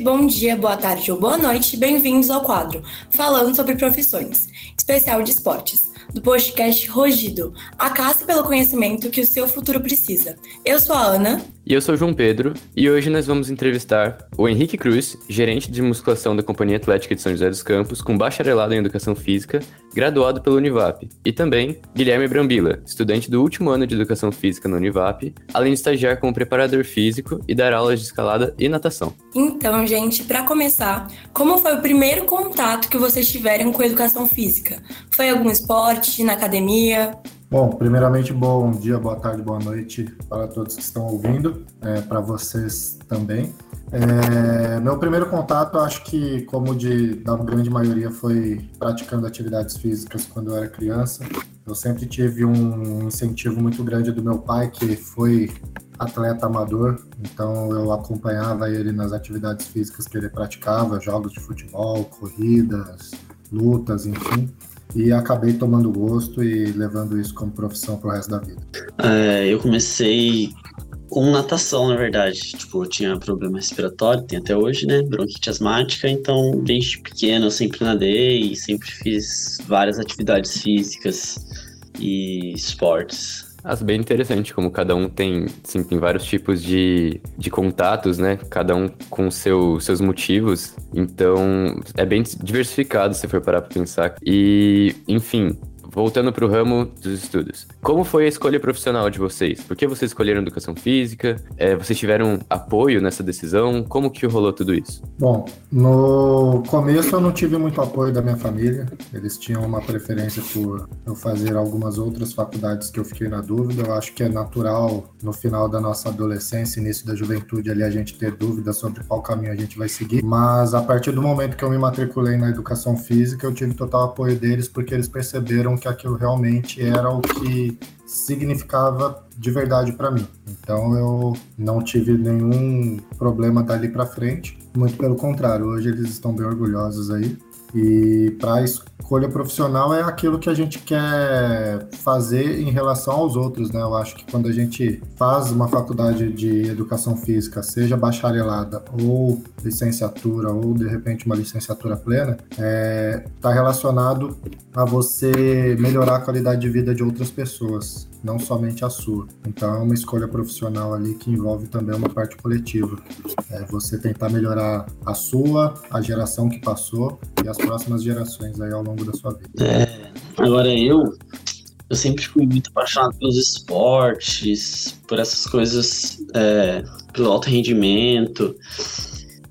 bom dia, boa tarde ou boa noite, bem-vindos ao quadro Falando sobre Profissões, especial de esportes, do podcast Rogido, a caça pelo conhecimento que o seu futuro precisa. Eu sou a Ana. E eu sou o João Pedro, e hoje nós vamos entrevistar o Henrique Cruz, gerente de musculação da Companhia Atlética de São José dos Campos, com bacharelado em Educação Física, graduado pela Univap, e também Guilherme Brambila, estudante do último ano de Educação Física na Univap, além de estagiar como preparador físico e dar aulas de escalada e natação. Então, gente, para começar, como foi o primeiro contato que vocês tiveram com a Educação Física? Foi algum esporte, na academia? Bom, primeiramente, bom dia, boa tarde, boa noite para todos que estão ouvindo, é, para vocês também. É, meu primeiro contato, acho que, como de da grande maioria, foi praticando atividades físicas quando eu era criança. Eu sempre tive um incentivo muito grande do meu pai, que foi atleta amador, então eu acompanhava ele nas atividades físicas que ele praticava, jogos de futebol, corridas, lutas, enfim e acabei tomando gosto e levando isso como profissão pro resto da vida. É, eu comecei com natação, na verdade. Tipo, eu tinha problema respiratório, tem até hoje, né? Bronquite asmática, então desde pequeno eu sempre nadei e sempre fiz várias atividades físicas e esportes. Acho bem interessante como cada um tem, sim, tem vários tipos de, de contatos, né? Cada um com seu, seus motivos. Então, é bem diversificado se for parar pra pensar. E, enfim, voltando para o ramo dos estudos. Como foi a escolha profissional de vocês? Por que vocês escolheram educação física? É, vocês tiveram apoio nessa decisão? Como que rolou tudo isso? Bom, no começo eu não tive muito apoio da minha família. Eles tinham uma preferência por eu fazer algumas outras faculdades que eu fiquei na dúvida. Eu acho que é natural no final da nossa adolescência, início da juventude ali a gente ter dúvidas sobre qual caminho a gente vai seguir. Mas a partir do momento que eu me matriculei na educação física, eu tive total apoio deles porque eles perceberam que aquilo realmente era o que significava de verdade para mim. Então eu não tive nenhum problema dali para frente, muito pelo contrário, hoje eles estão bem orgulhosos aí. E para escolha profissional é aquilo que a gente quer fazer em relação aos outros, né? Eu acho que quando a gente faz uma faculdade de educação física, seja bacharelada ou licenciatura, ou de repente uma licenciatura plena, está é, relacionado a você melhorar a qualidade de vida de outras pessoas, não somente a sua. Então é uma escolha profissional ali que envolve também uma parte coletiva. É você tentar melhorar a sua, a geração que passou e as próximas gerações aí ao longo da sua vida. É, agora eu, eu sempre fui muito apaixonado pelos esportes, por essas coisas, é, pelo alto rendimento.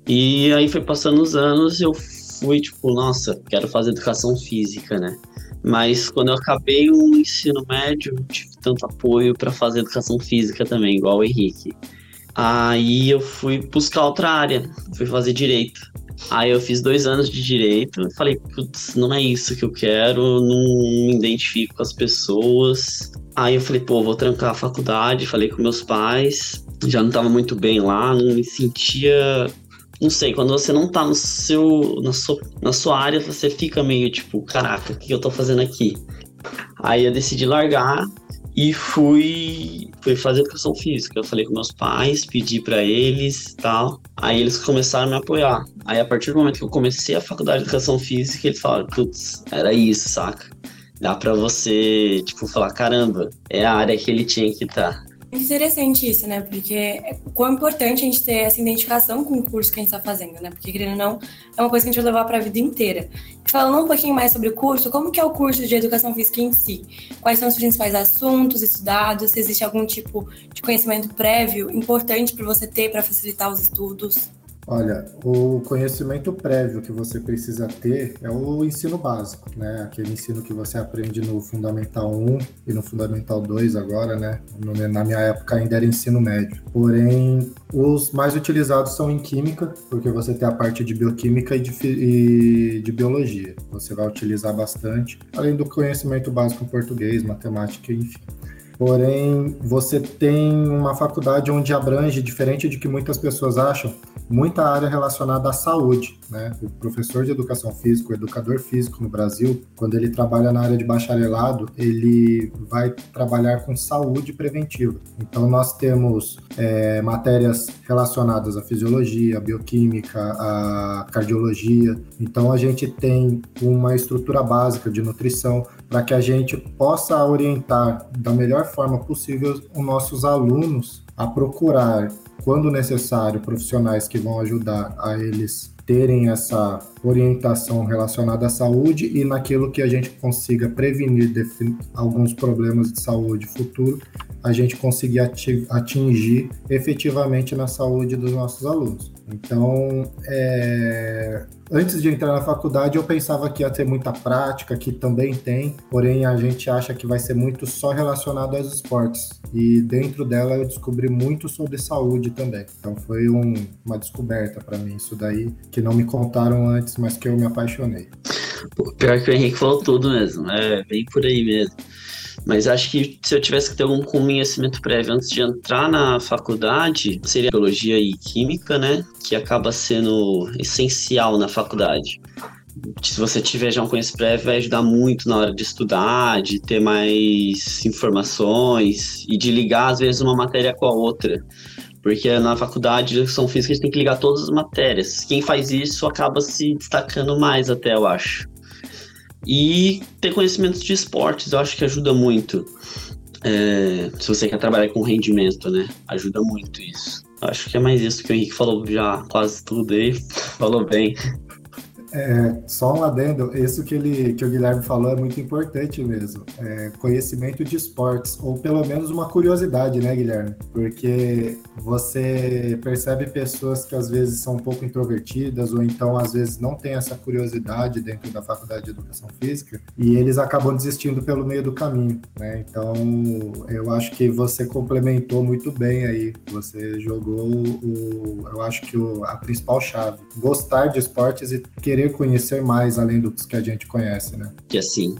E aí foi passando os anos, eu fui tipo, nossa, quero fazer educação física, né? Mas quando eu acabei o ensino médio, tive tanto apoio para fazer educação física também, igual o Henrique. Aí eu fui buscar outra área, fui fazer direito. Aí eu fiz dois anos de direito falei, putz, não é isso que eu quero, não me identifico com as pessoas. Aí eu falei, pô, vou trancar a faculdade, falei com meus pais, já não estava muito bem lá, não me sentia. Não sei, quando você não tá no seu, na, sua, na sua área, você fica meio tipo, caraca, o que eu tô fazendo aqui? Aí eu decidi largar e fui, fui fazer educação física. Eu falei com meus pais, pedi para eles tal. Aí eles começaram a me apoiar. Aí a partir do momento que eu comecei a faculdade de educação física, eles falaram, putz, era isso, saca? Dá pra você, tipo, falar, caramba, é a área que ele tinha que estar. Tá. Interessante isso, né? Porque é quão importante a gente ter essa identificação com o curso que a gente está fazendo, né? Porque, querendo ou não, é uma coisa que a gente vai levar para a vida inteira. Falando um pouquinho mais sobre o curso, como que é o curso de Educação Física em si? Quais são os principais assuntos estudados? Se existe algum tipo de conhecimento prévio importante para você ter para facilitar os estudos? Olha, o conhecimento prévio que você precisa ter é o ensino básico, né? Aquele ensino que você aprende no Fundamental 1 e no Fundamental 2 agora, né? Na minha época ainda era ensino médio. Porém, os mais utilizados são em Química, porque você tem a parte de Bioquímica e de, e de Biologia. Você vai utilizar bastante, além do conhecimento básico em Português, Matemática, enfim. Porém você tem uma faculdade onde abrange, diferente de que muitas pessoas acham, muita área relacionada à saúde. Né? O professor de educação física, o educador físico no Brasil, quando ele trabalha na área de bacharelado, ele vai trabalhar com saúde preventiva. Então, nós temos é, matérias relacionadas à fisiologia, à bioquímica, à cardiologia. Então, a gente tem uma estrutura básica de nutrição para que a gente possa orientar da melhor forma possível os nossos alunos a procurar, quando necessário, profissionais que vão ajudar a eles terem essa orientação relacionada à saúde e naquilo que a gente consiga prevenir alguns problemas de saúde futuro, a gente conseguir atingir efetivamente na saúde dos nossos alunos. Então, é, antes de entrar na faculdade, eu pensava que ia ter muita prática, que também tem, porém a gente acha que vai ser muito só relacionado aos esportes. E dentro dela eu descobri muito sobre saúde também. Então foi um, uma descoberta para mim isso daí, que não me contaram antes, mas que eu me apaixonei. pior que o Henrique falou tudo mesmo, é bem por aí mesmo. Mas acho que se eu tivesse que ter algum conhecimento prévio antes de entrar na faculdade, seria biologia e química, né? Que acaba sendo essencial na faculdade. Se você tiver já um conhecimento prévio, vai ajudar muito na hora de estudar, de ter mais informações e de ligar, às vezes, uma matéria com a outra. Porque na faculdade de educação física a gente tem que ligar todas as matérias. Quem faz isso acaba se destacando mais, até eu acho. E ter conhecimentos de esportes, eu acho que ajuda muito. É, se você quer trabalhar com rendimento, né? Ajuda muito isso. Acho que é mais isso que o Henrique falou já quase tudo aí. Falou bem. É, só um adendo, isso que, ele, que o Guilherme falou é muito importante mesmo. É, conhecimento de esportes, ou pelo menos uma curiosidade, né, Guilherme? Porque você percebe pessoas que às vezes são um pouco introvertidas, ou então às vezes não têm essa curiosidade dentro da faculdade de educação física, e eles acabam desistindo pelo meio do caminho, né? Então, eu acho que você complementou muito bem aí. Você jogou o, eu acho que o, a principal chave. Gostar de esportes e querer querer conhecer mais além dos que a gente conhece, né? Que assim,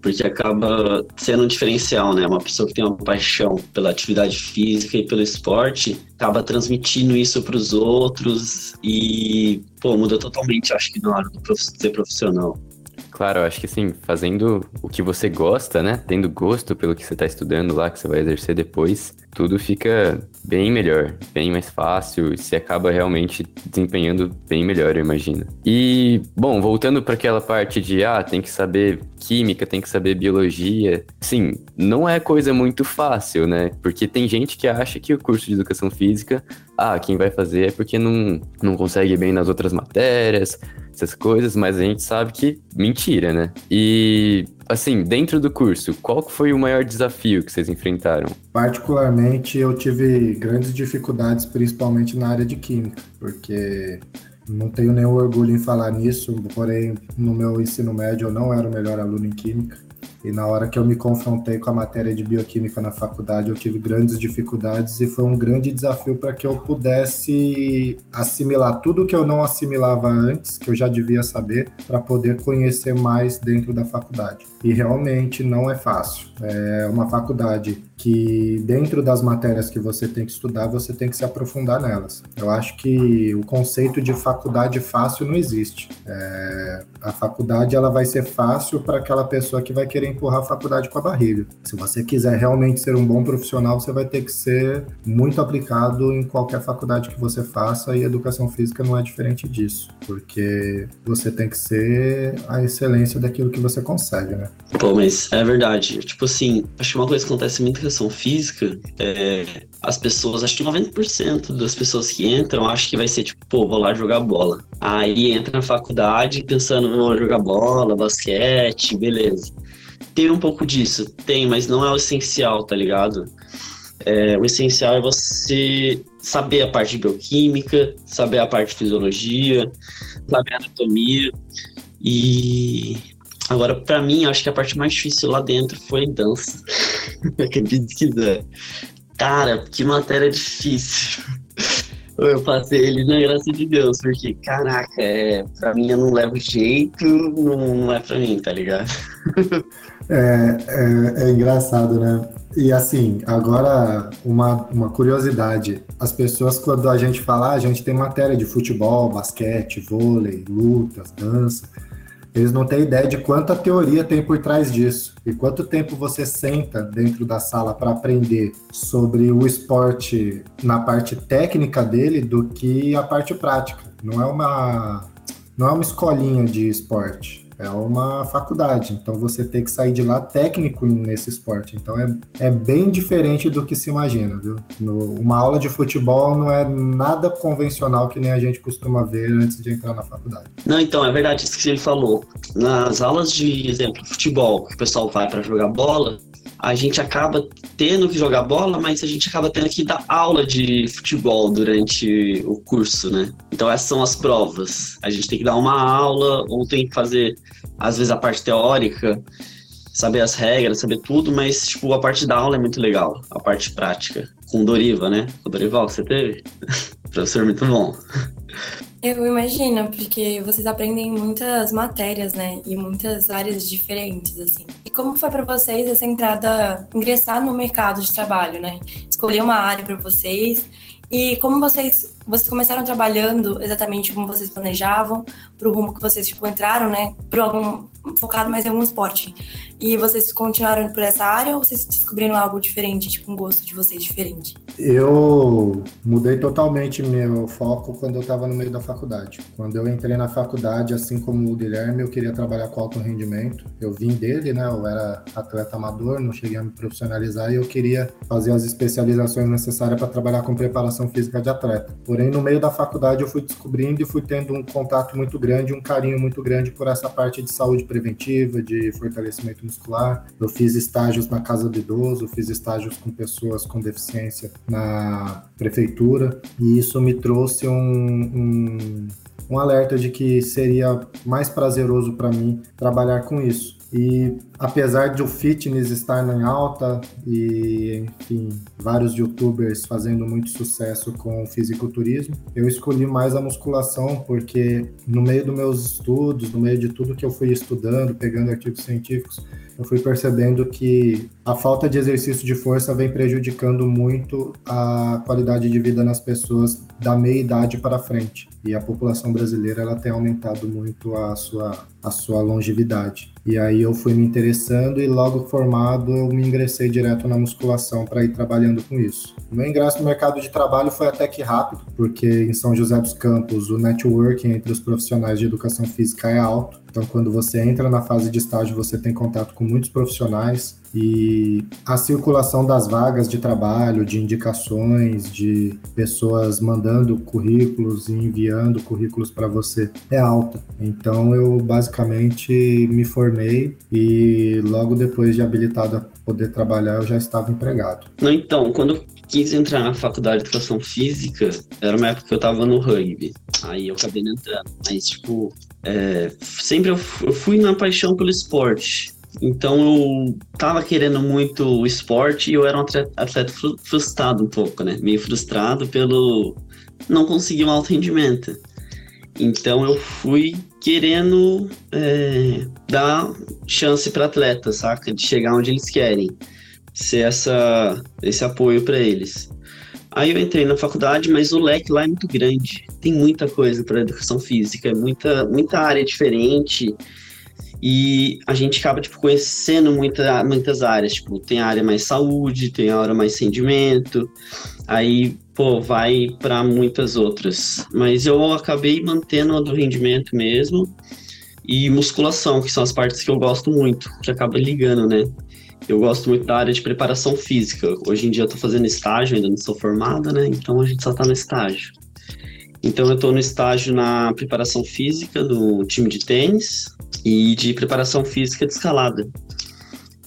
porque acaba sendo um diferencial, né? Uma pessoa que tem uma paixão pela atividade física e pelo esporte acaba transmitindo isso para os outros e, pô, muda totalmente, acho que na hora de ser profissional. Claro, eu acho que sim, fazendo o que você gosta, né? Tendo gosto pelo que você está estudando lá, que você vai exercer depois, tudo fica bem melhor, bem mais fácil e se acaba realmente desempenhando bem melhor, eu imagino. E, bom, voltando para aquela parte de, ah, tem que saber química, tem que saber biologia. Sim, não é coisa muito fácil, né? Porque tem gente que acha que o curso de educação física, ah, quem vai fazer é porque não, não consegue bem nas outras matérias, essas coisas, mas a gente sabe que mentira, né? E assim, dentro do curso, qual foi o maior desafio que vocês enfrentaram? Particularmente, eu tive grandes dificuldades, principalmente na área de química, porque não tenho nenhum orgulho em falar nisso, porém, no meu ensino médio eu não era o melhor aluno em química. E na hora que eu me confrontei com a matéria de bioquímica na faculdade, eu tive grandes dificuldades e foi um grande desafio para que eu pudesse assimilar tudo que eu não assimilava antes, que eu já devia saber, para poder conhecer mais dentro da faculdade. E realmente não é fácil. É uma faculdade que dentro das matérias que você tem que estudar, você tem que se aprofundar nelas. Eu acho que o conceito de faculdade fácil não existe. É, a faculdade ela vai ser fácil para aquela pessoa que vai querer empurrar a faculdade com a barriga. Se você quiser realmente ser um bom profissional, você vai ter que ser muito aplicado em qualquer faculdade que você faça e educação física não é diferente disso, porque você tem que ser a excelência daquilo que você consegue, né? Pô, mas é verdade. Tipo assim, acho que uma coisa que acontece muito educação física, é, as pessoas, acho que 90% das pessoas que entram, acho que vai ser tipo, pô, vou lá jogar bola. Aí entra na faculdade pensando, vou jogar bola, basquete, beleza. Tem um pouco disso, tem, mas não é o essencial, tá ligado? É, o essencial é você saber a parte de bioquímica, saber a parte de fisiologia, saber anatomia. E Agora, para mim, acho que a parte mais difícil lá dentro foi dança. Acredite se quiser. Cara, que matéria difícil. Eu passei ele na graça de Deus, porque, caraca, é, pra mim eu não levo jeito, não, não é pra mim, tá ligado? É, é, é engraçado, né? E assim, agora uma, uma curiosidade. As pessoas, quando a gente fala, ah, a gente tem matéria de futebol, basquete, vôlei, lutas, dança. Eles não têm ideia de quanta teoria tem por trás disso e quanto tempo você senta dentro da sala para aprender sobre o esporte na parte técnica dele do que a parte prática. Não é uma não é uma escolinha de esporte é uma faculdade, então você tem que sair de lá técnico nesse esporte. Então é, é bem diferente do que se imagina, viu? No, uma aula de futebol não é nada convencional que nem a gente costuma ver antes de entrar na faculdade. Não, então, é verdade isso que ele falou. Nas aulas de, exemplo, futebol, que o pessoal vai para jogar bola, a gente acaba tendo que jogar bola, mas a gente acaba tendo que dar aula de futebol durante o curso, né? Então essas são as provas. A gente tem que dar uma aula ou tem que fazer, às vezes, a parte teórica, saber as regras, saber tudo, mas, tipo, a parte da aula é muito legal, a parte prática. Com Doriva, né? O Dorival que você teve? Professor muito bom. Eu imagino, porque vocês aprendem muitas matérias, né? E muitas áreas diferentes, assim. E como foi para vocês essa entrada, ingressar no mercado de trabalho, né? Escolher uma área para vocês e como vocês, vocês começaram trabalhando exatamente como vocês planejavam, para o rumo que vocês tipo, entraram, né? Para algum focado mais em algum esporte. E vocês continuaram por essa área ou vocês descobriram algo diferente, tipo um gosto de vocês diferente? Eu mudei totalmente meu foco quando eu estava no meio da faculdade. Quando eu entrei na faculdade, assim como o Guilherme, eu queria trabalhar com alto rendimento. Eu vim dele, né? Eu era atleta amador, não cheguei a me profissionalizar e eu queria fazer as especializações necessárias para trabalhar com preparação física de atleta. Porém, no meio da faculdade, eu fui descobrindo e fui tendo um contato muito grande, um carinho muito grande por essa parte de saúde preventiva, de fortalecimento muscular. Eu fiz estágios na casa do idoso, fiz estágios com pessoas com deficiência na prefeitura e isso me trouxe um, um, um alerta de que seria mais prazeroso para mim trabalhar com isso. E apesar de o fitness estar em alta e, enfim, vários youtubers fazendo muito sucesso com o fisiculturismo, eu escolhi mais a musculação porque no meio dos meus estudos, no meio de tudo que eu fui estudando, pegando artigos científicos, eu fui percebendo que a falta de exercício de força vem prejudicando muito a qualidade de vida nas pessoas da meia idade para frente. E a população brasileira ela tem aumentado muito a sua, a sua longevidade. E aí eu fui me interessando e logo formado eu me ingressei direto na musculação para ir trabalhando com isso. O meu ingresso no mercado de trabalho foi até que rápido, porque em São José dos Campos o networking entre os profissionais de educação física é alto. Então, quando você entra na fase de estágio, você tem contato com muitos profissionais e a circulação das vagas de trabalho, de indicações, de pessoas mandando currículos e enviando currículos para você é alta. Então, eu basicamente me formei e logo depois de habilitado a poder trabalhar, eu já estava empregado. Então, quando quis entrar na faculdade de educação física, era uma época que eu estava no rugby. Aí eu acabei entrando. Mas, tipo, é, sempre eu fui na paixão pelo esporte. Então eu tava querendo muito esporte e eu era um atleta frustrado um pouco, né? Meio frustrado pelo não conseguir um alto rendimento. Então eu fui querendo é, dar chance para atletas, saca? De chegar onde eles querem. Ser essa, esse apoio para eles. Aí eu entrei na faculdade, mas o leque lá é muito grande. Tem muita coisa para educação física, muita, muita área diferente. E a gente acaba tipo, conhecendo muita, muitas áreas. Tipo, tem a área mais saúde, tem a área mais rendimento. Aí, pô, vai para muitas outras. Mas eu acabei mantendo a do rendimento mesmo. E musculação, que são as partes que eu gosto muito, que acaba ligando, né? Eu gosto muito da área de preparação física. Hoje em dia eu tô fazendo estágio, ainda não sou formada, né? Então a gente só tá no estágio. Então eu tô no estágio na preparação física do time de tênis e de preparação física de escalada.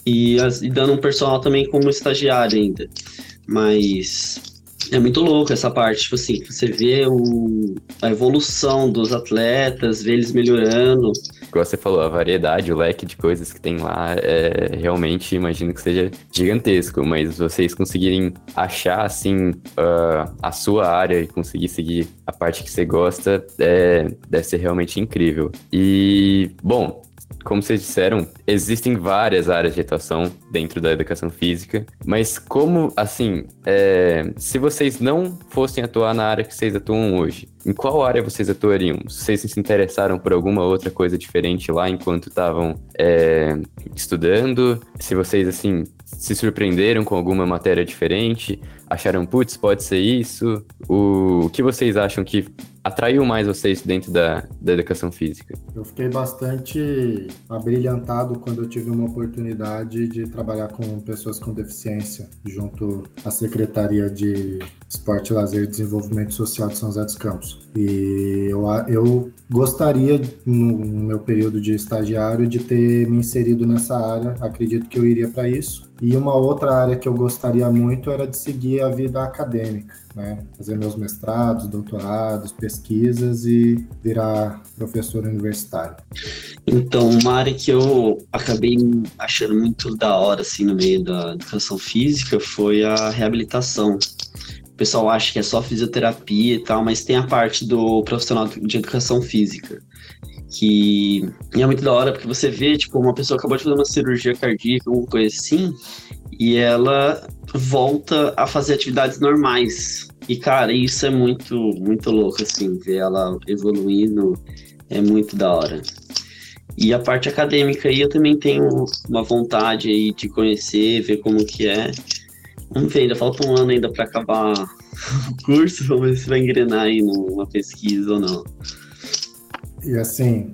E, as, e dando um personal também como estagiário ainda. Mas é muito louco essa parte, tipo assim, você vê o, a evolução dos atletas, vê eles melhorando. Como você falou, a variedade, o leque de coisas que tem lá é realmente, imagino que seja gigantesco, mas vocês conseguirem achar, assim, uh, a sua área e conseguir seguir a parte que você gosta, é, deve ser realmente incrível. E, bom, como vocês disseram, existem várias áreas de atuação dentro da educação física, mas como, assim, é, se vocês não fossem atuar na área que vocês atuam hoje, em qual área vocês atuariam? Vocês se interessaram por alguma outra coisa diferente lá enquanto estavam é, estudando? Se vocês, assim, se surpreenderam com alguma matéria diferente? Acharam, putz, pode ser isso? O, o que vocês acham que atraiu mais vocês dentro da, da educação física? Eu fiquei bastante abrilhantado quando eu tive uma oportunidade de trabalhar com pessoas com deficiência junto à Secretaria de Esporte, Lazer e Desenvolvimento Social de São José dos Campos. E eu, eu gostaria, no meu período de estagiário, de ter me inserido nessa área. Acredito que eu iria para isso. E uma outra área que eu gostaria muito era de seguir a vida acadêmica, né? Fazer meus mestrados, doutorados, pesquisas e virar professor universitário. Então, uma área que eu acabei achando muito da hora, assim, no meio da educação física foi a reabilitação. O pessoal acha que é só fisioterapia e tal, mas tem a parte do profissional de educação física que é muito da hora, porque você vê, tipo, uma pessoa acabou de fazer uma cirurgia cardíaca, alguma coisa assim, e ela volta a fazer atividades normais. E, cara, isso é muito, muito louco, assim, ver ela evoluindo é muito da hora. E a parte acadêmica aí eu também tenho uma vontade aí de conhecer, ver como que é. Vamos ver, ainda falta um ano ainda para acabar o curso, vamos ver se vai engrenar aí numa pesquisa ou não. E assim,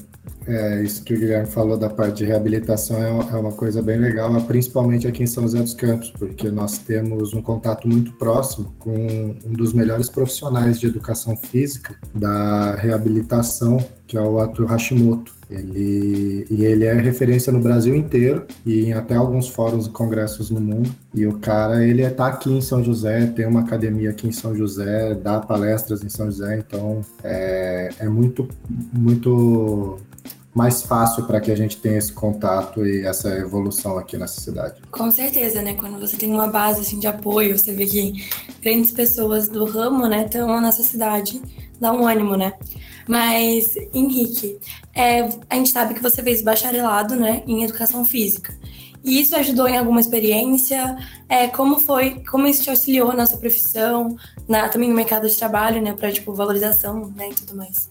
é, isso que o Guilherme falou da parte de reabilitação é, é uma coisa bem legal, principalmente aqui em São José dos Campos, porque nós temos um contato muito próximo com um dos melhores profissionais de educação física da reabilitação, que é o Arthur Hashimoto. Ele, e ele é referência no Brasil inteiro e em até alguns fóruns e congressos no mundo. E o cara, ele está aqui em São José, tem uma academia aqui em São José, dá palestras em São José, então é, é muito, muito mais fácil para que a gente tenha esse contato e essa evolução aqui nessa cidade. Com certeza, né? Quando você tem uma base assim, de apoio, você vê que grandes pessoas do ramo, né, estão nessa cidade, dá um ânimo, né? Mas, Henrique, é, a gente sabe que você fez bacharelado, né, em educação física. E isso ajudou em alguma experiência? É, como foi? Como isso te auxiliou na sua profissão, na, também no mercado de trabalho, né, para tipo valorização, né, e tudo mais?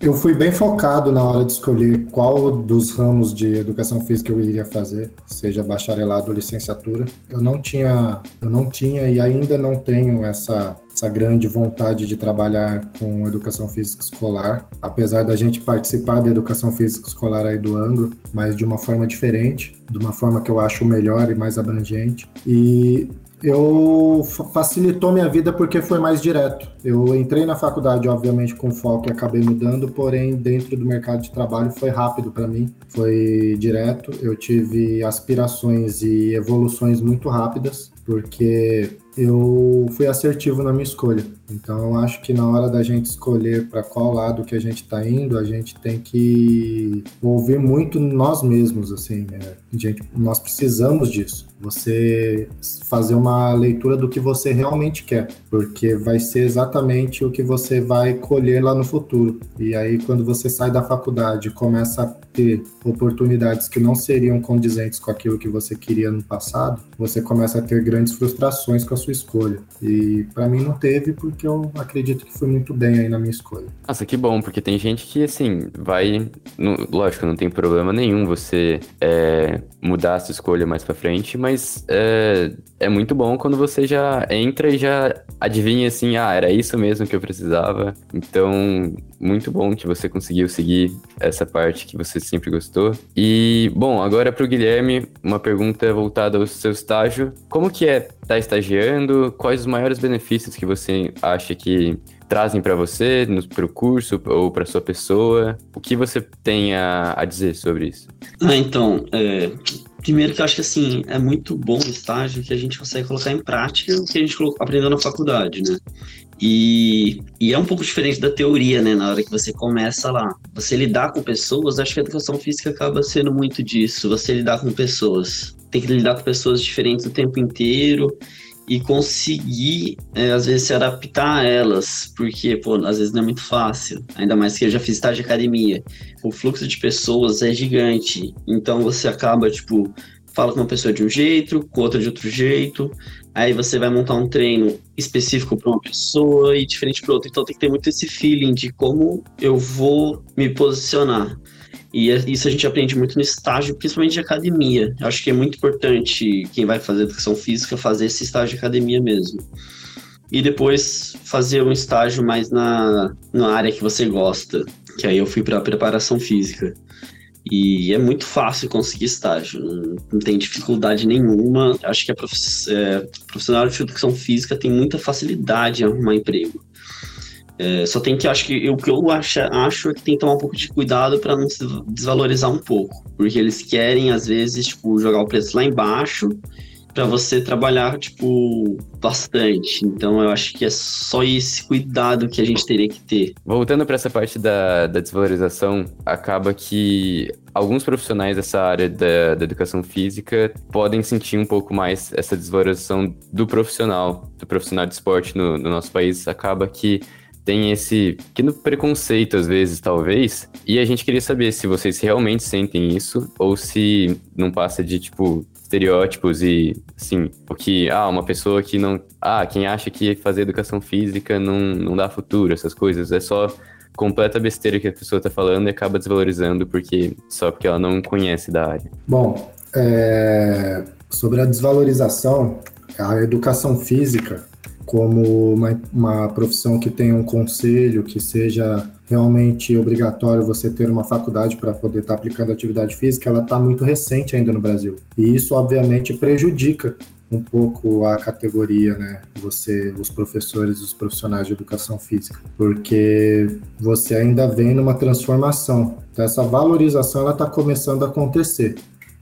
Eu fui bem focado na hora de escolher qual dos ramos de educação física eu iria fazer, seja bacharelado ou licenciatura. Eu não tinha, eu não tinha e ainda não tenho essa essa grande vontade de trabalhar com educação física escolar, apesar da gente participar da educação física escolar aí do Anglo, mas de uma forma diferente, de uma forma que eu acho melhor e mais abrangente. E eu facilitou minha vida porque foi mais direto. Eu entrei na faculdade, obviamente, com foco e acabei mudando, porém, dentro do mercado de trabalho foi rápido para mim, foi direto. Eu tive aspirações e evoluções muito rápidas, porque eu fui assertivo na minha escolha. Então, acho que na hora da gente escolher para qual lado que a gente está indo, a gente tem que ouvir muito nós mesmos, assim. Né? Gente, nós precisamos disso. Você fazer uma leitura do que você realmente quer, porque vai ser exatamente o que você vai colher lá no futuro. E aí, quando você sai da faculdade começa a ter oportunidades que não seriam condizentes com aquilo que você queria no passado, você começa a ter grandes frustrações com a sua escolha. E para mim não teve, porque eu acredito que foi muito bem aí na minha escolha. Nossa, que bom, porque tem gente que, assim, vai. No, lógico, não tem problema nenhum você é, mudar a sua escolha mais pra frente, mas é, é muito bom quando você já entra e já adivinha assim, ah, era isso mesmo que eu precisava. Então, muito bom que você conseguiu seguir essa parte que você sempre gostou. E, bom, agora para o Guilherme, uma pergunta voltada ao seu estágio. Como que é estar tá Quais os maiores benefícios que você acha que trazem para você, para o curso ou para sua pessoa? O que você tem a, a dizer sobre isso? Ah, então, é, primeiro que eu acho que assim, é muito bom o estágio que a gente consegue colocar em prática o que a gente aprendeu na faculdade, né? E, e, é um pouco diferente da teoria, né? Na hora que você começa lá. Você lidar com pessoas, acho que a educação física acaba sendo muito disso. Você lidar com pessoas. Tem que lidar com pessoas diferentes o tempo inteiro. E conseguir, é, às vezes, se adaptar a elas, porque, pô, às vezes não é muito fácil, ainda mais que eu já fiz estágio de academia. O fluxo de pessoas é gigante, então você acaba, tipo, fala com uma pessoa de um jeito, com outra de outro jeito, aí você vai montar um treino específico para uma pessoa e diferente para outra. Então tem que ter muito esse feeling de como eu vou me posicionar. E é, isso a gente aprende muito no estágio, principalmente de academia. Eu acho que é muito importante quem vai fazer educação física fazer esse estágio de academia mesmo. E depois fazer um estágio mais na, na área que você gosta. Que aí eu fui para preparação física. E é muito fácil conseguir estágio, não, não tem dificuldade nenhuma. Acho que a é, profissional de educação física tem muita facilidade em arrumar emprego. É, só tem que, acho que o que eu acho, acho é que tem que tomar um pouco de cuidado para não se desvalorizar um pouco, porque eles querem às vezes tipo jogar o preço lá embaixo para você trabalhar tipo bastante. Então eu acho que é só esse cuidado que a gente teria que ter. Voltando para essa parte da, da desvalorização, acaba que alguns profissionais dessa área da, da, educação física podem sentir um pouco mais essa desvalorização do profissional, do profissional de esporte no, no nosso país. Acaba que tem esse pequeno preconceito, às vezes, talvez. E a gente queria saber se vocês realmente sentem isso ou se não passa de, tipo, estereótipos e, assim, o que, ah, uma pessoa que não. Ah, quem acha que fazer educação física não, não dá futuro, essas coisas. É só completa besteira que a pessoa tá falando e acaba desvalorizando porque só porque ela não conhece da área. Bom, é... sobre a desvalorização, a educação física como uma, uma profissão que tenha um conselho, que seja realmente obrigatório você ter uma faculdade para poder estar tá aplicando atividade física, ela está muito recente ainda no Brasil. E isso, obviamente, prejudica um pouco a categoria, né? Você, os professores, os profissionais de educação física, porque você ainda vem numa transformação. Então, essa valorização ela está começando a acontecer.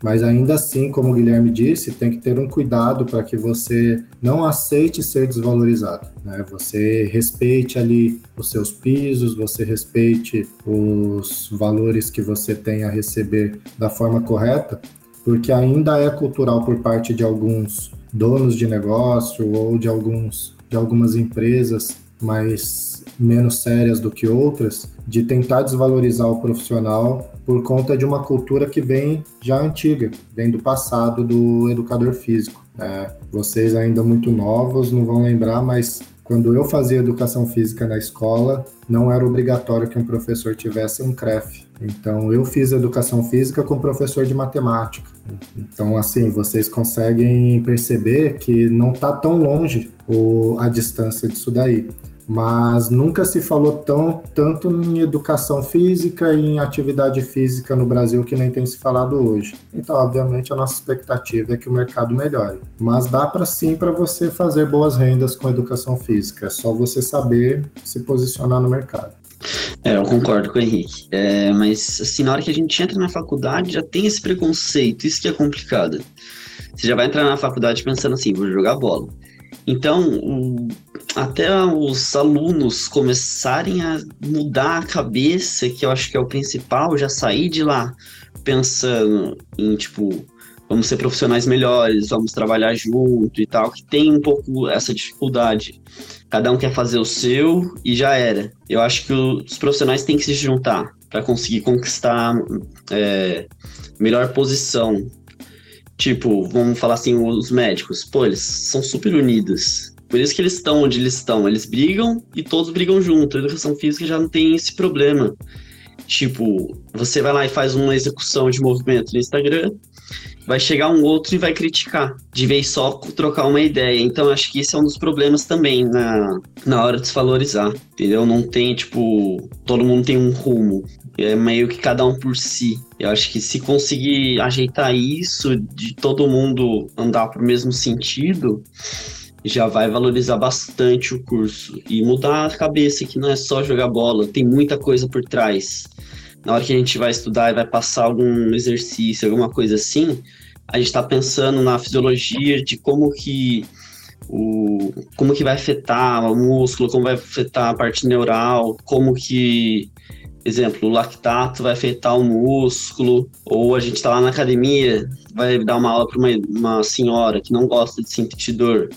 Mas ainda assim, como o Guilherme disse, tem que ter um cuidado para que você não aceite ser desvalorizado. Né? Você respeite ali os seus pisos, você respeite os valores que você tem a receber da forma correta, porque ainda é cultural por parte de alguns donos de negócio ou de alguns de algumas empresas mais menos sérias do que outras de tentar desvalorizar o profissional por conta de uma cultura que vem já antiga, vem do passado do educador físico. É, vocês ainda muito novos não vão lembrar, mas quando eu fazia educação física na escola, não era obrigatório que um professor tivesse um CREF. Então, eu fiz educação física com professor de matemática. Então, assim, vocês conseguem perceber que não está tão longe o, a distância disso daí mas nunca se falou tão, tanto em educação física e em atividade física no Brasil que nem tem se falado hoje. Então, obviamente, a nossa expectativa é que o mercado melhore. Mas dá para sim para você fazer boas rendas com educação física, é só você saber se posicionar no mercado. É, eu concordo com o Henrique. É, mas, assim, na hora que a gente entra na faculdade, já tem esse preconceito, isso que é complicado. Você já vai entrar na faculdade pensando assim, vou jogar bola. Então, até os alunos começarem a mudar a cabeça, que eu acho que é o principal, já sair de lá pensando em, tipo, vamos ser profissionais melhores, vamos trabalhar junto e tal, que tem um pouco essa dificuldade. Cada um quer fazer o seu e já era. Eu acho que os profissionais têm que se juntar para conseguir conquistar é, melhor posição Tipo, vamos falar assim, os médicos, pô, eles são super unidos. Por isso que eles estão onde eles estão. Eles brigam e todos brigam junto. A educação física já não tem esse problema. Tipo, você vai lá e faz uma execução de movimento no Instagram, vai chegar um outro e vai criticar, de vez só trocar uma ideia. Então, acho que esse é um dos problemas também na, na hora de desvalorizar, entendeu? Não tem, tipo, todo mundo tem um rumo. É meio que cada um por si. Eu acho que se conseguir ajeitar isso, de todo mundo andar pro mesmo sentido, já vai valorizar bastante o curso e mudar a cabeça que não é só jogar bola, tem muita coisa por trás. Na hora que a gente vai estudar e vai passar algum exercício, alguma coisa assim, a gente está pensando na fisiologia de como que o como que vai afetar o músculo, como vai afetar a parte neural, como que exemplo, o lactato vai afetar o músculo, ou a gente está lá na academia, vai dar uma aula para uma, uma senhora que não gosta de sentir dor.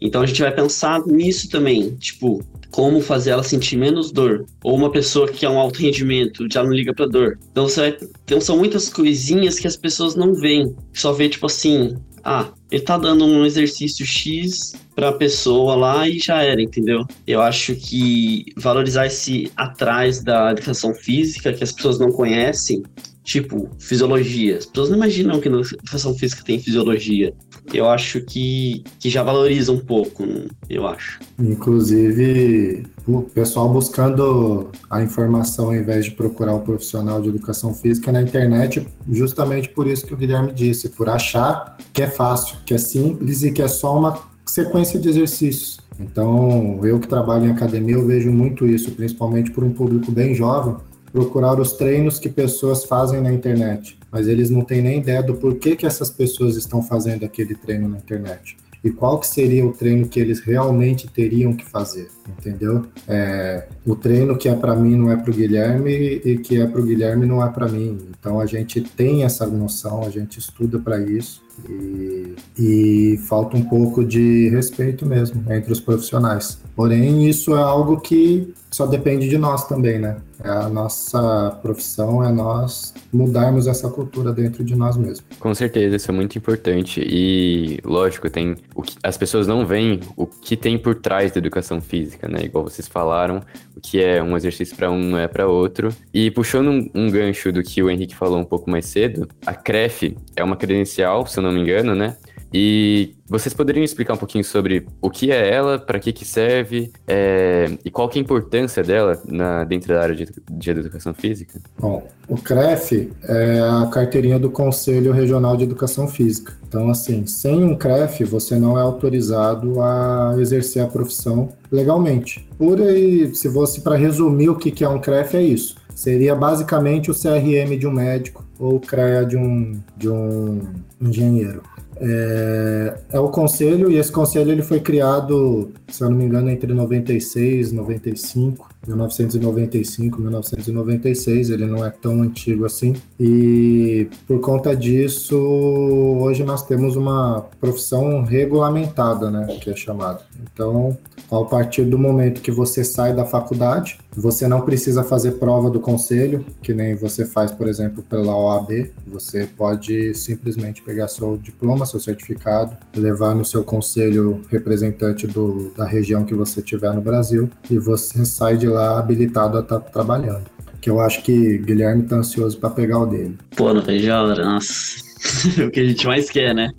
Então a gente vai pensar nisso também, tipo, como fazer ela sentir menos dor. Ou uma pessoa que é um alto rendimento já não liga pra dor. Então, você vai... então são muitas coisinhas que as pessoas não veem. Só vê, tipo assim, ah, ele tá dando um exercício X pra pessoa lá e já era, entendeu? Eu acho que valorizar esse atrás da educação física que as pessoas não conhecem, tipo, fisiologia. As pessoas não imaginam que na educação física tem fisiologia. Eu acho que, que já valoriza um pouco, eu acho. Inclusive, o pessoal buscando a informação ao invés de procurar o profissional de educação física na internet, justamente por isso que o Guilherme disse, por achar que é fácil, que é simples e que é só uma sequência de exercícios. Então, eu que trabalho em academia, eu vejo muito isso, principalmente por um público bem jovem, procurar os treinos que pessoas fazem na internet, mas eles não têm nem ideia do porquê que essas pessoas estão fazendo aquele treino na internet e qual que seria o treino que eles realmente teriam que fazer, entendeu? É, o treino que é para mim não é para o Guilherme e que é para o Guilherme não é para mim. Então a gente tem essa noção, a gente estuda para isso e, e falta um pouco de respeito mesmo entre os profissionais. Porém, isso é algo que só depende de nós também, né? É a nossa profissão, é nós mudarmos essa cultura dentro de nós mesmos. Com certeza, isso é muito importante. E, lógico, tem o que, as pessoas não veem o que tem por trás da educação física, né? Igual vocês falaram, o que é um exercício para um não é para outro. E puxando um, um gancho do que o Henrique falou um pouco mais cedo, a CREF é uma credencial, se eu não me engano, né? E vocês poderiam explicar um pouquinho sobre o que é ela, para que que serve é, e qual que é a importância dela na, dentro da área de, de educação física? Bom, o CREF é a carteirinha do Conselho Regional de Educação Física. Então, assim, sem um CREF, você não é autorizado a exercer a profissão legalmente. Por aí, se fosse para resumir o que é um CREF, é isso. Seria basicamente o CRM de um médico ou o CREA de um, de um engenheiro. É, é, o conselho, e esse conselho ele foi criado, se eu não me engano, entre 96 e 95, 1995, 1996, ele não é tão antigo assim. E por conta disso, hoje nós temos uma profissão regulamentada, né, que é chamada. Então, a partir do momento que você sai da faculdade, você não precisa fazer prova do conselho, que nem você faz, por exemplo, pela OAB. Você pode simplesmente pegar seu diploma, seu certificado, levar no seu conselho representante do, da região que você tiver no Brasil e você sai de lá habilitado a estar tá trabalhando. Que eu acho que Guilherme tá ansioso para pegar o dele. Pô, não vejo a hora, nossa. o que a gente mais quer, né?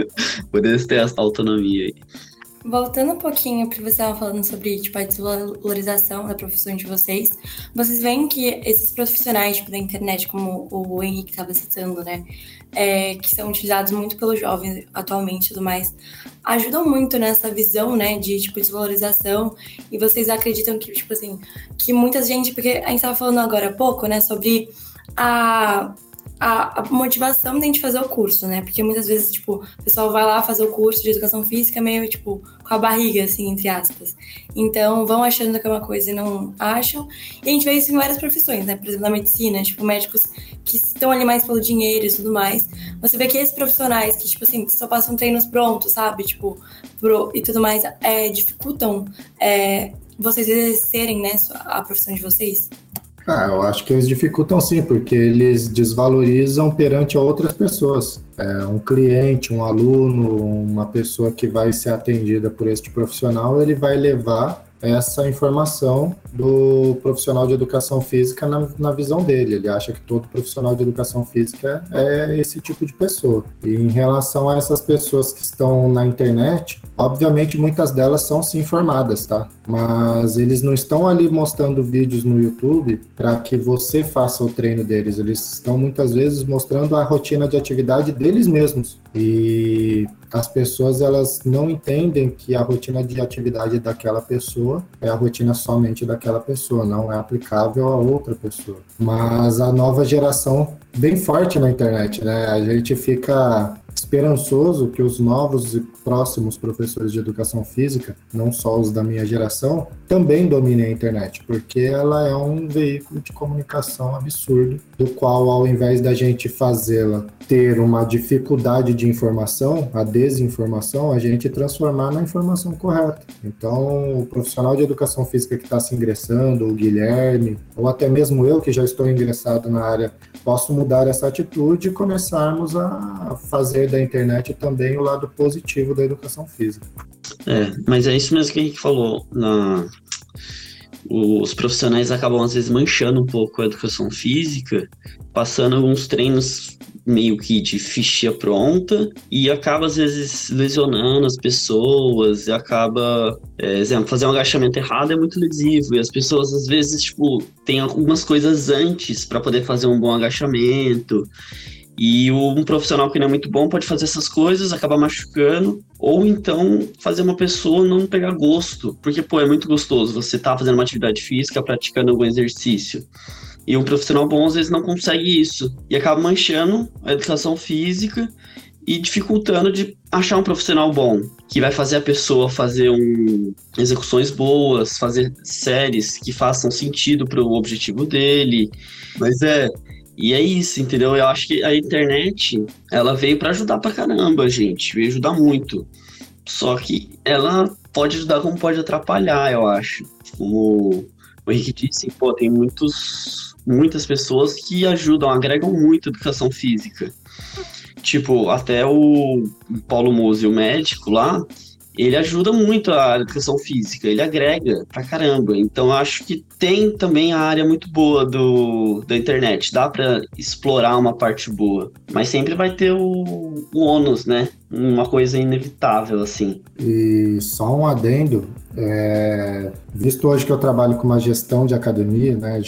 Poder ter essa autonomia aí. Voltando um pouquinho para você estava falando sobre tipo, a desvalorização da profissão de vocês, vocês veem que esses profissionais tipo, da internet, como o Henrique estava citando, né, é, que são utilizados muito pelos jovens atualmente e tudo mais, ajudam muito nessa visão, né, de tipo desvalorização. E vocês acreditam que tipo assim, que muita gente, porque a gente estava falando agora há pouco, né, sobre a a, a, motivação da gente fazer o curso, né? Porque muitas vezes, tipo, o pessoal vai lá fazer o curso de educação física meio, tipo, com a barriga, assim, entre aspas. Então, vão achando que é uma coisa e não acham. E a gente vê isso em várias profissões, né? Por exemplo, na medicina, tipo, médicos que estão ali mais pelo dinheiro e tudo mais. Você vê que esses profissionais que, tipo assim, só passam treinos prontos, sabe? Tipo, pro, e tudo mais, é, dificultam é, vocês exercerem, né, a profissão de vocês. Ah, eu acho que eles dificultam sim, porque eles desvalorizam perante outras pessoas. É, um cliente, um aluno, uma pessoa que vai ser atendida por este profissional, ele vai levar essa informação do profissional de educação física na, na, visão dele. Ele acha que todo profissional de educação física é esse tipo de pessoa. E em relação a essas pessoas que estão na internet, obviamente muitas delas são sim informadas, tá? Mas eles não estão ali mostrando vídeos no YouTube para que você faça o treino deles. Eles estão muitas vezes mostrando a rotina de atividade deles mesmos. E as pessoas elas não entendem que a rotina de atividade daquela pessoa é a rotina somente daquela pessoa, não é aplicável a outra pessoa. Mas a nova geração bem forte na internet, né? A gente fica esperançoso que os novos e próximos professores de educação física, não só os da minha geração, também dominem a internet, porque ela é um veículo de comunicação absurdo, do qual, ao invés da gente fazê-la ter uma dificuldade de informação, a desinformação, a gente transformar na informação correta. Então, o profissional de educação física que está se ingressando, o Guilherme, ou até mesmo eu que já estou ingressado na área, posso mudar essa atitude e começarmos a fazer da internet também o lado positivo da educação física. É, mas é isso mesmo que a gente falou. Na... Os profissionais acabam às vezes manchando um pouco a educação física, passando alguns treinos meio que de ficha pronta e acaba às vezes lesionando as pessoas e acaba, é, exemplo, fazer um agachamento errado é muito lesivo e as pessoas às vezes tipo tem algumas coisas antes para poder fazer um bom agachamento e um profissional que não é muito bom pode fazer essas coisas, acabar machucando, ou então fazer uma pessoa não pegar gosto, porque, pô, é muito gostoso você tá fazendo uma atividade física, praticando algum exercício. E um profissional bom às vezes não consegue isso e acaba manchando a educação física e dificultando de achar um profissional bom que vai fazer a pessoa fazer um, execuções boas, fazer séries que façam sentido para o objetivo dele. Mas é e é isso, entendeu? Eu acho que a internet ela veio para ajudar pra caramba, gente, veio ajudar muito. Só que ela pode ajudar como pode atrapalhar, eu acho. Como o Henrique disse, pô, tem muitos muitas pessoas que ajudam, agregam muito a educação física. Tipo, até o Paulo Mose, o médico lá, ele ajuda muito a educação física, ele agrega pra caramba. Então acho que tem também a área muito boa do, da internet, dá para explorar uma parte boa, mas sempre vai ter o, o ônus, né? Uma coisa inevitável, assim. E só um adendo, é, visto hoje que eu trabalho com uma gestão de academia, né,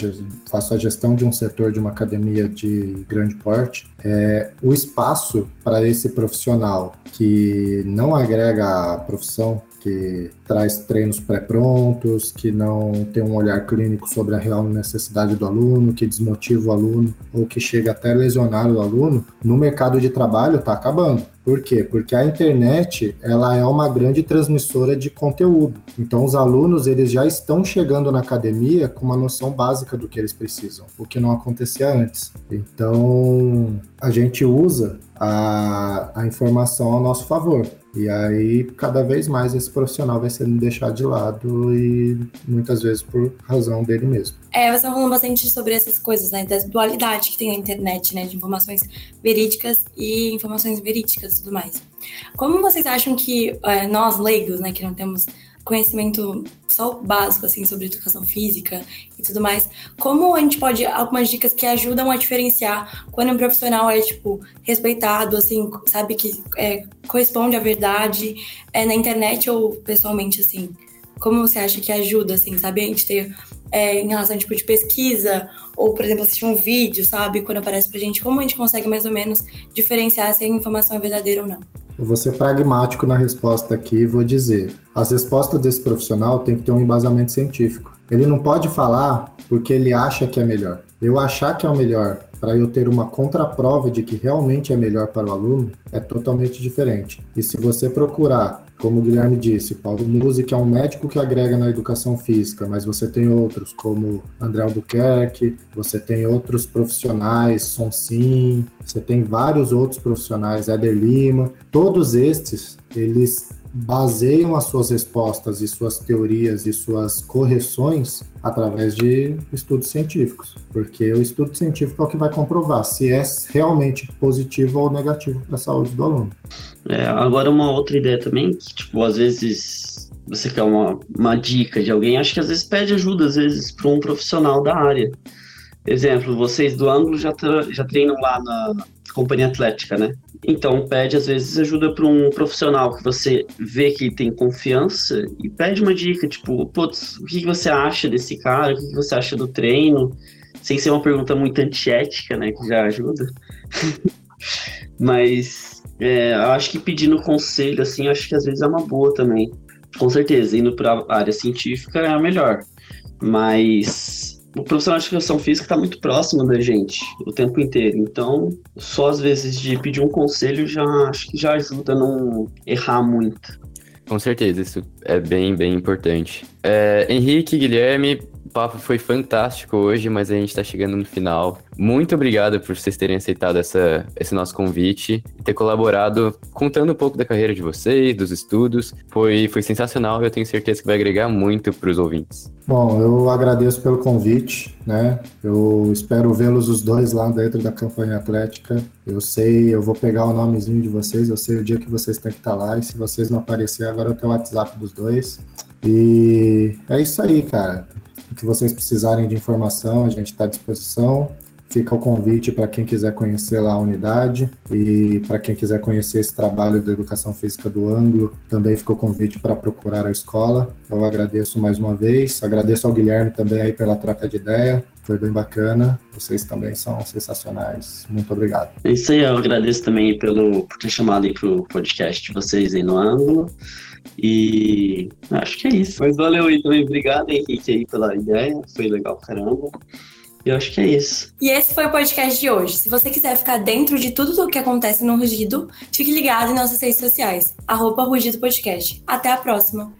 faço a gestão de um setor de uma academia de grande porte, é, o espaço para esse profissional que não agrega a profissão, que traz treinos pré-prontos, que não tem um olhar clínico sobre a real necessidade do aluno, que desmotiva o aluno ou que chega até lesionar o aluno, no mercado de trabalho está acabando. Por quê? Porque a internet ela é uma grande transmissora de conteúdo. Então os alunos eles já estão chegando na academia com uma noção básica do que eles precisam, o que não acontecia antes. Então a gente usa a, a informação ao nosso favor. E aí, cada vez mais, esse profissional vai sendo deixado de lado e muitas vezes por razão dele mesmo. É, você tá falando bastante sobre essas coisas, né? Da dualidade que tem na internet, né? De informações verídicas e informações verídicas e tudo mais. Como vocês acham que é, nós, leigos, né, que não temos conhecimento só básico, assim, sobre educação física e tudo mais, como a gente pode, algumas dicas que ajudam a diferenciar quando um profissional é, tipo, respeitado, assim, sabe, que é, corresponde à verdade, é, na internet ou pessoalmente, assim, como você acha que ajuda, assim, sabe, a gente ter, é, em relação, tipo, de pesquisa, ou, por exemplo, assistir um vídeo, sabe, quando aparece pra gente, como a gente consegue mais ou menos diferenciar se a informação é verdadeira ou não? Eu vou ser pragmático na resposta aqui e vou dizer: as respostas desse profissional têm que ter um embasamento científico. Ele não pode falar porque ele acha que é melhor. Eu achar que é o melhor para eu ter uma contraprova de que realmente é melhor para o aluno é totalmente diferente. E se você procurar como o Guilherme disse, Paulo Musi, é um médico que agrega na educação física, mas você tem outros, como André Albuquerque, você tem outros profissionais, Sonsim, você tem vários outros profissionais, Éder Lima, todos estes, eles baseiam as suas respostas e suas teorias e suas correções através de estudos científicos, porque o estudo científico é o que vai comprovar se é realmente positivo ou negativo para a saúde do aluno. É, agora uma outra ideia também, que, tipo, às vezes você quer uma, uma dica de alguém, acho que às vezes pede ajuda, às vezes, para um profissional da área. Exemplo, vocês do ângulo já, já treinam lá na companhia atlética, né? Então, pede às vezes ajuda para um profissional que você vê que tem confiança e pede uma dica, tipo, putz, o que você acha desse cara? O que você acha do treino? Sem ser uma pergunta muito antiética, né? Que já ajuda. Mas é, acho que pedindo conselho, assim, acho que às vezes é uma boa também. Com certeza, indo para a área científica é a melhor. Mas o profissional de educação física está muito próximo da gente o tempo inteiro. Então, só às vezes de pedir um conselho já acho que já ajuda a não errar muito. Com certeza, isso é bem, bem importante. É, Henrique, Guilherme, o papo foi fantástico hoje, mas a gente está chegando no final. Muito obrigado por vocês terem aceitado essa, esse nosso convite e ter colaborado contando um pouco da carreira de vocês, dos estudos. Foi, foi sensacional e eu tenho certeza que vai agregar muito para os ouvintes. Bom, eu agradeço pelo convite, né? Eu espero vê-los os dois lá dentro da campanha atlética. Eu sei, eu vou pegar o nomezinho de vocês, eu sei o dia que vocês têm que estar lá e se vocês não aparecerem, agora eu tenho o WhatsApp dos dois. E é isso aí, cara. Que vocês precisarem de informação, a gente está à disposição. Fica o convite para quem quiser conhecer lá a unidade e para quem quiser conhecer esse trabalho da educação física do ângulo, também fica o convite para procurar a escola. Eu agradeço mais uma vez, agradeço ao Guilherme também aí pela troca de ideia, foi bem bacana. Vocês também são sensacionais. Muito obrigado. É isso aí, eu agradeço também pelo, por ter chamado aí para o podcast de vocês aí no ângulo. E acho que é isso. Mas valeu aí também. Obrigado, Henrique, aí pela ideia. Foi legal, caramba. E acho que é isso. E esse foi o podcast de hoje. Se você quiser ficar dentro de tudo o que acontece no Rugido, fique ligado em nossas redes sociais. Arroba Rugido Podcast. Até a próxima.